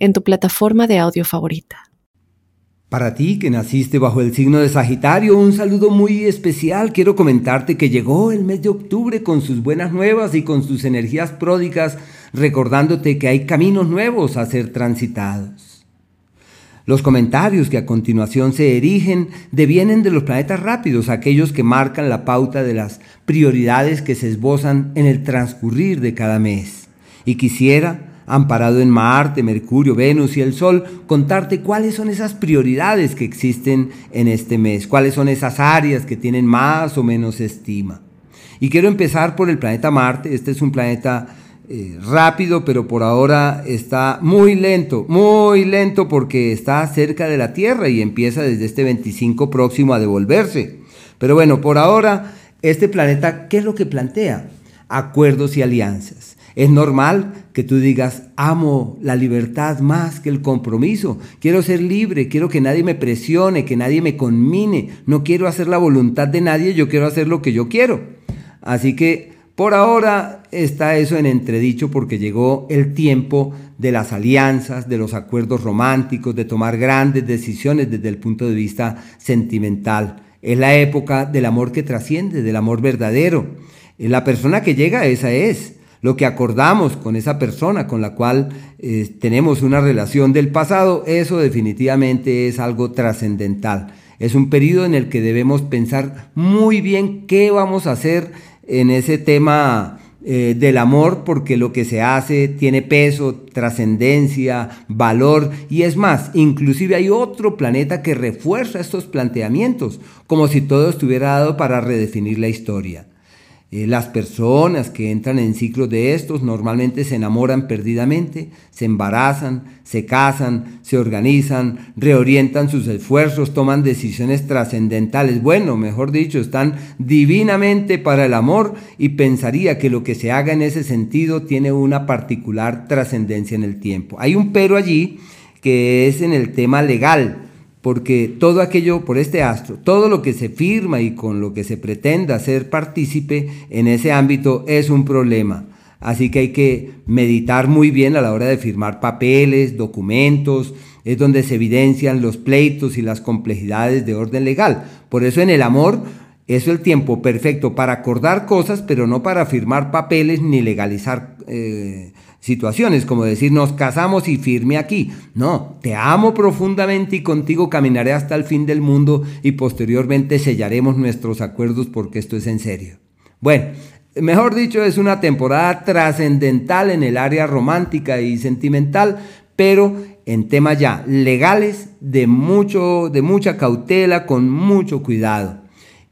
en tu plataforma de audio favorita. Para ti que naciste bajo el signo de Sagitario, un saludo muy especial. Quiero comentarte que llegó el mes de octubre con sus buenas nuevas y con sus energías pródigas, recordándote que hay caminos nuevos a ser transitados. Los comentarios que a continuación se erigen devienen de los planetas rápidos, aquellos que marcan la pauta de las prioridades que se esbozan en el transcurrir de cada mes. Y quisiera amparado en Marte, Mercurio, Venus y el Sol, contarte cuáles son esas prioridades que existen en este mes, cuáles son esas áreas que tienen más o menos estima. Y quiero empezar por el planeta Marte, este es un planeta eh, rápido, pero por ahora está muy lento, muy lento porque está cerca de la Tierra y empieza desde este 25 próximo a devolverse. Pero bueno, por ahora, este planeta, ¿qué es lo que plantea? Acuerdos y alianzas. Es normal que tú digas, amo la libertad más que el compromiso. Quiero ser libre, quiero que nadie me presione, que nadie me conmine. No quiero hacer la voluntad de nadie, yo quiero hacer lo que yo quiero. Así que por ahora está eso en entredicho porque llegó el tiempo de las alianzas, de los acuerdos románticos, de tomar grandes decisiones desde el punto de vista sentimental. Es la época del amor que trasciende, del amor verdadero. La persona que llega, esa es lo que acordamos con esa persona con la cual eh, tenemos una relación del pasado, eso definitivamente es algo trascendental. Es un periodo en el que debemos pensar muy bien qué vamos a hacer en ese tema eh, del amor, porque lo que se hace tiene peso, trascendencia, valor, y es más, inclusive hay otro planeta que refuerza estos planteamientos, como si todo estuviera dado para redefinir la historia. Eh, las personas que entran en ciclos de estos normalmente se enamoran perdidamente, se embarazan, se casan, se organizan, reorientan sus esfuerzos, toman decisiones trascendentales. Bueno, mejor dicho, están divinamente para el amor y pensaría que lo que se haga en ese sentido tiene una particular trascendencia en el tiempo. Hay un pero allí que es en el tema legal porque todo aquello por este astro, todo lo que se firma y con lo que se pretenda ser partícipe en ese ámbito es un problema. Así que hay que meditar muy bien a la hora de firmar papeles, documentos, es donde se evidencian los pleitos y las complejidades de orden legal. Por eso en el amor es el tiempo perfecto para acordar cosas, pero no para firmar papeles ni legalizar eh, situaciones, como decir nos casamos y firme aquí. No, te amo profundamente y contigo caminaré hasta el fin del mundo y posteriormente sellaremos nuestros acuerdos porque esto es en serio. Bueno, mejor dicho, es una temporada trascendental en el área romántica y sentimental, pero en temas ya legales de mucho de mucha cautela, con mucho cuidado.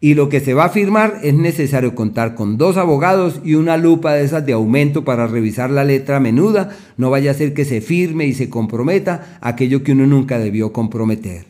Y lo que se va a firmar es necesario contar con dos abogados y una lupa de esas de aumento para revisar la letra menuda. No vaya a ser que se firme y se comprometa aquello que uno nunca debió comprometer.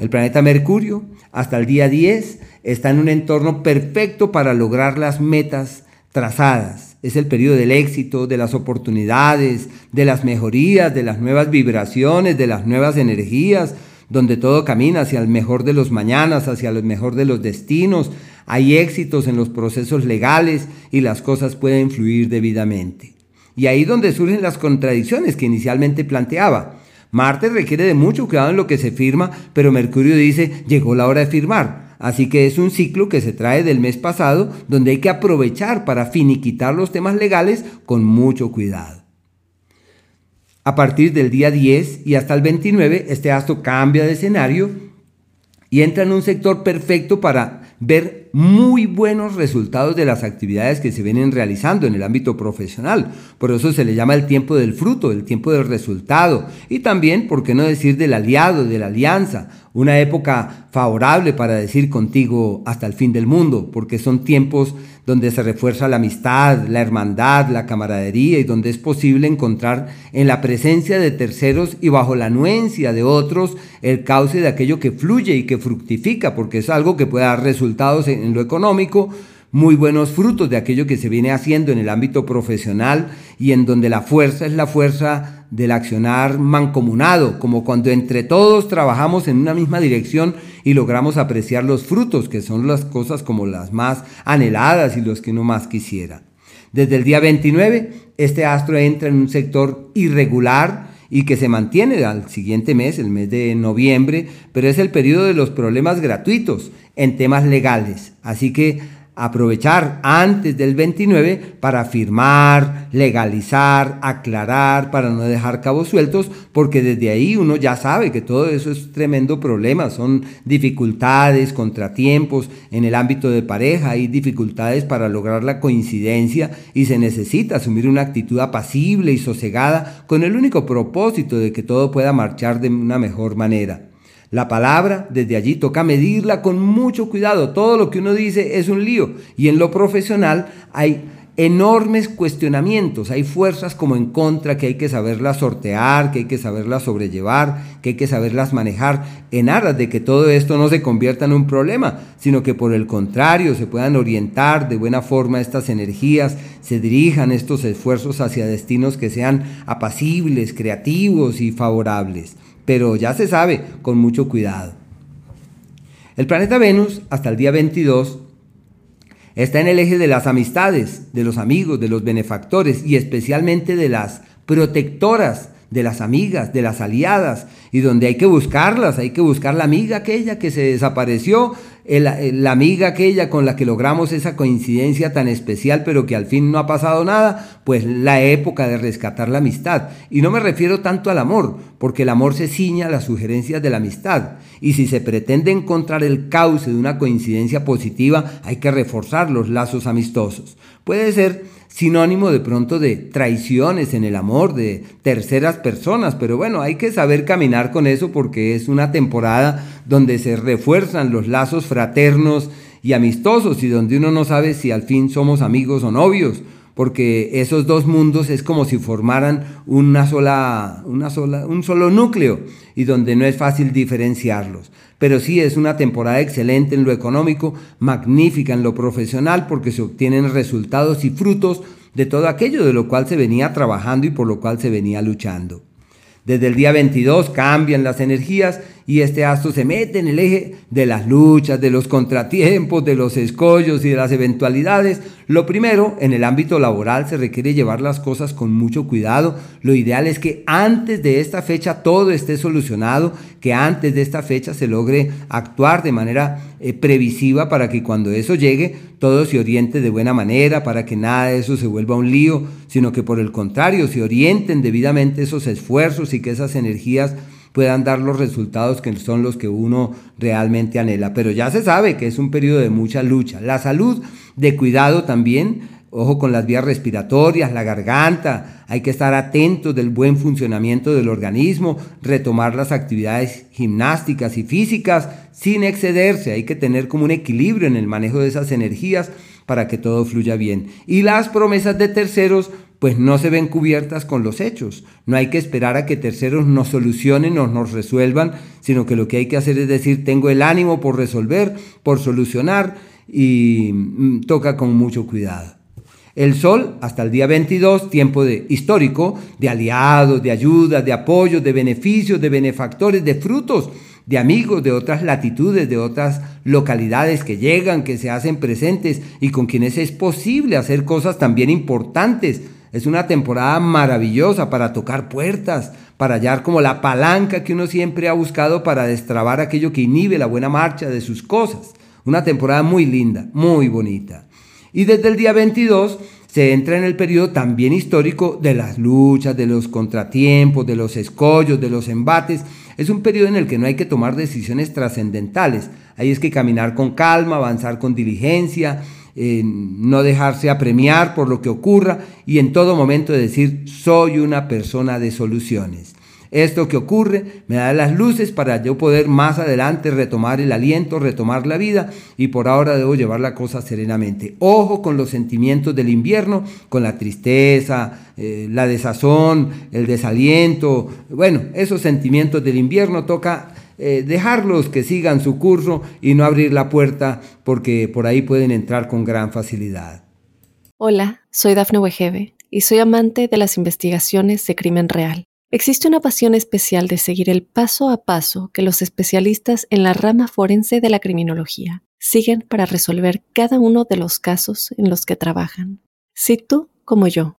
El planeta Mercurio, hasta el día 10, está en un entorno perfecto para lograr las metas trazadas. Es el periodo del éxito, de las oportunidades, de las mejorías, de las nuevas vibraciones, de las nuevas energías, donde todo camina hacia el mejor de los mañanas, hacia el mejor de los destinos, hay éxitos en los procesos legales y las cosas pueden fluir debidamente. Y ahí donde surgen las contradicciones que inicialmente planteaba. Marte requiere de mucho cuidado en lo que se firma, pero Mercurio dice, llegó la hora de firmar. Así que es un ciclo que se trae del mes pasado, donde hay que aprovechar para finiquitar los temas legales con mucho cuidado. A partir del día 10 y hasta el 29, este astro cambia de escenario y entra en un sector perfecto para ver muy buenos resultados de las actividades que se vienen realizando en el ámbito profesional. Por eso se le llama el tiempo del fruto, el tiempo del resultado. Y también, ¿por qué no decir del aliado, de la alianza? Una época favorable para decir contigo hasta el fin del mundo, porque son tiempos donde se refuerza la amistad, la hermandad, la camaradería y donde es posible encontrar en la presencia de terceros y bajo la anuencia de otros el cauce de aquello que fluye y que fructifica, porque es algo que puede dar resultados en lo económico, muy buenos frutos de aquello que se viene haciendo en el ámbito profesional y en donde la fuerza es la fuerza del accionar mancomunado, como cuando entre todos trabajamos en una misma dirección y logramos apreciar los frutos, que son las cosas como las más anheladas y los que uno más quisiera. Desde el día 29, este astro entra en un sector irregular y que se mantiene al siguiente mes, el mes de noviembre, pero es el periodo de los problemas gratuitos en temas legales. Así que aprovechar antes del 29 para firmar, legalizar, aclarar, para no dejar cabos sueltos, porque desde ahí uno ya sabe que todo eso es tremendo problema, son dificultades, contratiempos en el ámbito de pareja, hay dificultades para lograr la coincidencia y se necesita asumir una actitud apacible y sosegada con el único propósito de que todo pueda marchar de una mejor manera. La palabra, desde allí toca medirla con mucho cuidado. Todo lo que uno dice es un lío. Y en lo profesional hay enormes cuestionamientos, hay fuerzas como en contra que hay que saberlas sortear, que hay que saberlas sobrellevar, que hay que saberlas manejar en aras de que todo esto no se convierta en un problema, sino que por el contrario se puedan orientar de buena forma estas energías, se dirijan estos esfuerzos hacia destinos que sean apacibles, creativos y favorables pero ya se sabe, con mucho cuidado. El planeta Venus, hasta el día 22, está en el eje de las amistades, de los amigos, de los benefactores y especialmente de las protectoras, de las amigas, de las aliadas, y donde hay que buscarlas, hay que buscar la amiga aquella que se desapareció, la amiga aquella con la que logramos esa coincidencia tan especial, pero que al fin no ha pasado nada, pues la época de rescatar la amistad. Y no me refiero tanto al amor, porque el amor se ciña a las sugerencias de la amistad. Y si se pretende encontrar el cauce de una coincidencia positiva, hay que reforzar los lazos amistosos. Puede ser sinónimo de pronto de traiciones en el amor de terceras personas, pero bueno, hay que saber caminar con eso porque es una temporada donde se refuerzan los lazos fraternos y amistosos y donde uno no sabe si al fin somos amigos o novios, porque esos dos mundos es como si formaran una sola, una sola, un solo núcleo y donde no es fácil diferenciarlos. Pero sí es una temporada excelente en lo económico, magnífica en lo profesional porque se obtienen resultados y frutos de todo aquello de lo cual se venía trabajando y por lo cual se venía luchando. Desde el día 22 cambian las energías y este astro se mete en el eje de las luchas, de los contratiempos, de los escollos y de las eventualidades. Lo primero, en el ámbito laboral se requiere llevar las cosas con mucho cuidado. Lo ideal es que antes de esta fecha todo esté solucionado, que antes de esta fecha se logre actuar de manera eh, previsiva para que cuando eso llegue todo se oriente de buena manera, para que nada de eso se vuelva un lío, sino que por el contrario se orienten debidamente esos esfuerzos y que esas energías puedan dar los resultados que son los que uno realmente anhela. Pero ya se sabe que es un periodo de mucha lucha. La salud de cuidado también, ojo con las vías respiratorias, la garganta, hay que estar atentos del buen funcionamiento del organismo, retomar las actividades gimnásticas y físicas sin excederse, hay que tener como un equilibrio en el manejo de esas energías para que todo fluya bien. Y las promesas de terceros pues no se ven cubiertas con los hechos. No hay que esperar a que terceros nos solucionen o nos resuelvan, sino que lo que hay que hacer es decir, tengo el ánimo por resolver, por solucionar y mm, toca con mucho cuidado. El sol hasta el día 22, tiempo de, histórico, de aliados, de ayudas, de apoyos, de beneficios, de benefactores, de frutos, de amigos de otras latitudes, de otras localidades que llegan, que se hacen presentes y con quienes es posible hacer cosas también importantes es una temporada maravillosa para tocar puertas, para hallar como la palanca que uno siempre ha buscado para destrabar aquello que inhibe la buena marcha de sus cosas. Una temporada muy linda, muy bonita. Y desde el día 22 se entra en el periodo también histórico de las luchas, de los contratiempos, de los escollos, de los embates. Es un periodo en el que no hay que tomar decisiones trascendentales. Ahí es que caminar con calma, avanzar con diligencia, no dejarse apremiar por lo que ocurra y en todo momento decir soy una persona de soluciones. Esto que ocurre me da las luces para yo poder más adelante retomar el aliento, retomar la vida y por ahora debo llevar la cosa serenamente. Ojo con los sentimientos del invierno, con la tristeza, eh, la desazón, el desaliento. Bueno, esos sentimientos del invierno toca eh, dejarlos que sigan su curso y no abrir la puerta porque por ahí pueden entrar con gran facilidad. Hola, soy Dafne Wegebe y soy amante de las investigaciones de crimen real. Existe una pasión especial de seguir el paso a paso que los especialistas en la rama forense de la criminología siguen para resolver cada uno de los casos en los que trabajan. Si tú, como yo,